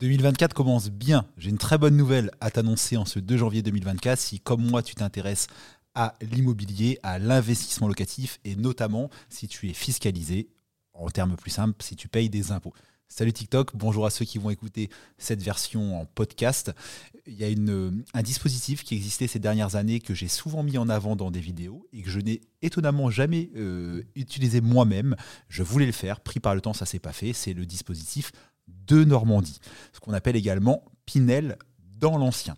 2024 commence bien. J'ai une très bonne nouvelle à t'annoncer en ce 2 janvier 2024. Si, comme moi, tu t'intéresses à l'immobilier, à l'investissement locatif et notamment si tu es fiscalisé, en termes plus simples, si tu payes des impôts. Salut TikTok, bonjour à ceux qui vont écouter cette version en podcast. Il y a une, un dispositif qui existait ces dernières années que j'ai souvent mis en avant dans des vidéos et que je n'ai étonnamment jamais euh, utilisé moi-même. Je voulais le faire, pris par le temps, ça s'est pas fait. C'est le dispositif Normandie, ce qu'on appelle également Pinel dans l'ancien.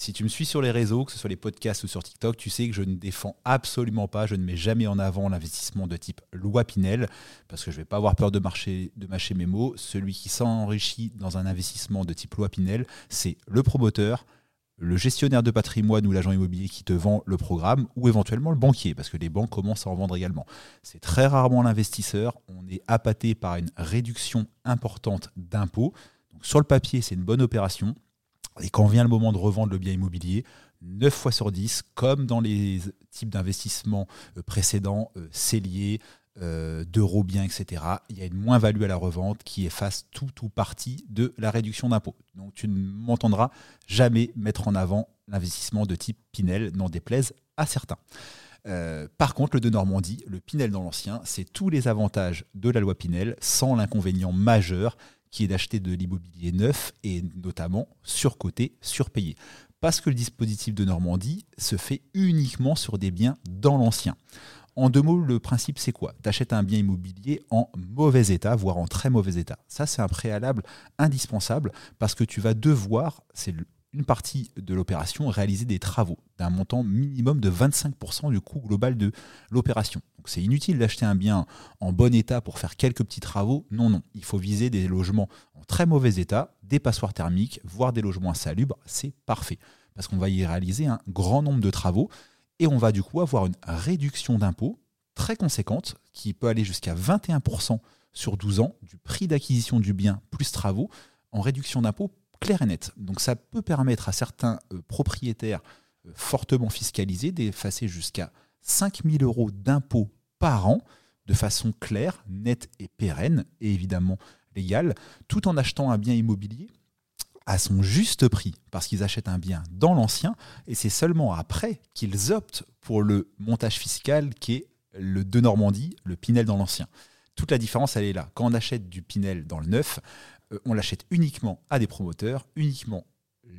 Si tu me suis sur les réseaux, que ce soit les podcasts ou sur TikTok, tu sais que je ne défends absolument pas, je ne mets jamais en avant l'investissement de type loi Pinel, parce que je ne vais pas avoir peur de, marcher, de mâcher mes mots. Celui qui s'enrichit dans un investissement de type loi Pinel, c'est le promoteur, le gestionnaire de patrimoine ou l'agent immobilier qui te vend le programme, ou éventuellement le banquier, parce que les banques commencent à en vendre également. C'est très rarement l'investisseur, on est appâté par une réduction importante d'impôts. sur le papier, c'est une bonne opération. Et quand vient le moment de revendre le bien immobilier, 9 fois sur 10, comme dans les types d'investissements euh, précédents, euh, celliers, euh, d'euros bien, etc., il y a une moins-value à la revente qui efface tout ou partie de la réduction d'impôt. Donc tu ne m'entendras jamais mettre en avant l'investissement de type Pinel, n'en déplaise à certains. Euh, par contre, le de Normandie, le Pinel dans l'ancien, c'est tous les avantages de la loi Pinel sans l'inconvénient majeur qui est d'acheter de l'immobilier neuf et notamment surcoté, surpayé. Parce que le dispositif de Normandie se fait uniquement sur des biens dans l'ancien. En deux mots, le principe, c'est quoi? Tu un bien immobilier en mauvais état, voire en très mauvais état. Ça, c'est un préalable indispensable parce que tu vas devoir, c'est une partie de l'opération, réaliser des travaux d'un montant minimum de 25% du coût global de l'opération. Donc c'est inutile d'acheter un bien en bon état pour faire quelques petits travaux. Non, non, il faut viser des logements en très mauvais état, des passoires thermiques, voire des logements insalubres. C'est parfait parce qu'on va y réaliser un grand nombre de travaux et on va du coup avoir une réduction d'impôt très conséquente qui peut aller jusqu'à 21% sur 12 ans du prix d'acquisition du bien plus travaux en réduction d'impôt clair et net. Donc ça peut permettre à certains euh, propriétaires euh, fortement fiscalisés d'effacer jusqu'à 5000 euros d'impôts par an de façon claire, nette et pérenne, et évidemment légale, tout en achetant un bien immobilier à son juste prix, parce qu'ils achètent un bien dans l'ancien, et c'est seulement après qu'ils optent pour le montage fiscal qui est le de Normandie, le Pinel dans l'ancien. Toute la différence, elle est là. Quand on achète du Pinel dans le neuf, euh, on l'achète uniquement à des promoteurs, uniquement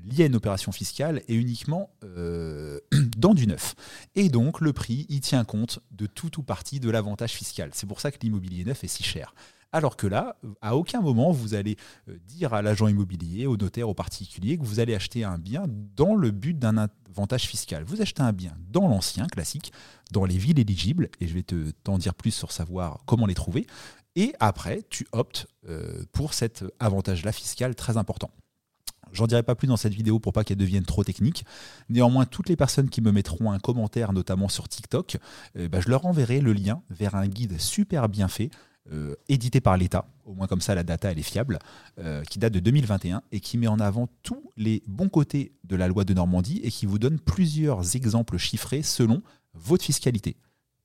lié à une opération fiscale et uniquement euh, dans du neuf. Et donc le prix, il tient compte de tout ou partie de l'avantage fiscal. C'est pour ça que l'immobilier neuf est si cher. Alors que là, à aucun moment, vous allez euh, dire à l'agent immobilier, au notaire, au particulier que vous allez acheter un bien dans le but d'un avantage fiscal. Vous achetez un bien dans l'ancien, classique, dans les villes éligibles, et je vais te t'en dire plus sur savoir comment les trouver. Et après, tu optes euh, pour cet avantage-là fiscal très important. J'en dirai pas plus dans cette vidéo pour pas qu'elle devienne trop technique. Néanmoins, toutes les personnes qui me mettront un commentaire, notamment sur TikTok, euh, bah, je leur enverrai le lien vers un guide super bien fait euh, édité par l'État, au moins comme ça la data elle est fiable, euh, qui date de 2021 et qui met en avant tous les bons côtés de la loi de Normandie et qui vous donne plusieurs exemples chiffrés selon votre fiscalité.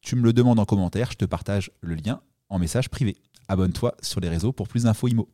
Tu me le demandes en commentaire, je te partage le lien en message privé. Abonne-toi sur les réseaux pour plus d'infos IMO.